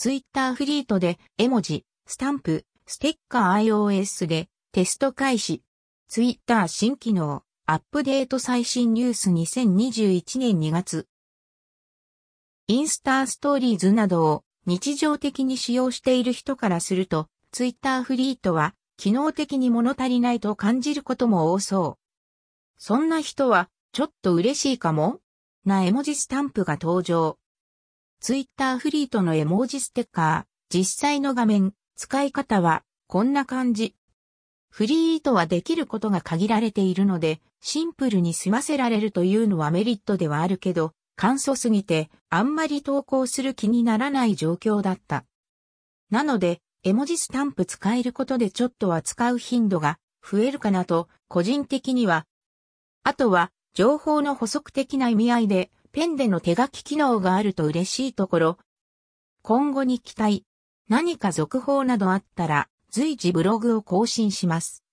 ツイッターフリートで絵文字、スタンプ、ステッカー iOS でテスト開始。ツイッター新機能、アップデート最新ニュース2021年2月。インスタストーリーズなどを日常的に使用している人からすると、ツイッターフリートは機能的に物足りないと感じることも多そう。そんな人は、ちょっと嬉しいかも？な絵文字スタンプが登場。ツイッターフリートの絵文字ステッカー、実際の画面、使い方は、こんな感じ。フリートはできることが限られているので、シンプルに済ませられるというのはメリットではあるけど、簡素すぎて、あんまり投稿する気にならない状況だった。なので、絵文字スタンプ使えることでちょっとは使う頻度が増えるかなと、個人的には。あとは、情報の補足的な意味合いで、ペンでの手書き機能があると嬉しいところ。今後に期待。何か続報などあったら随時ブログを更新します。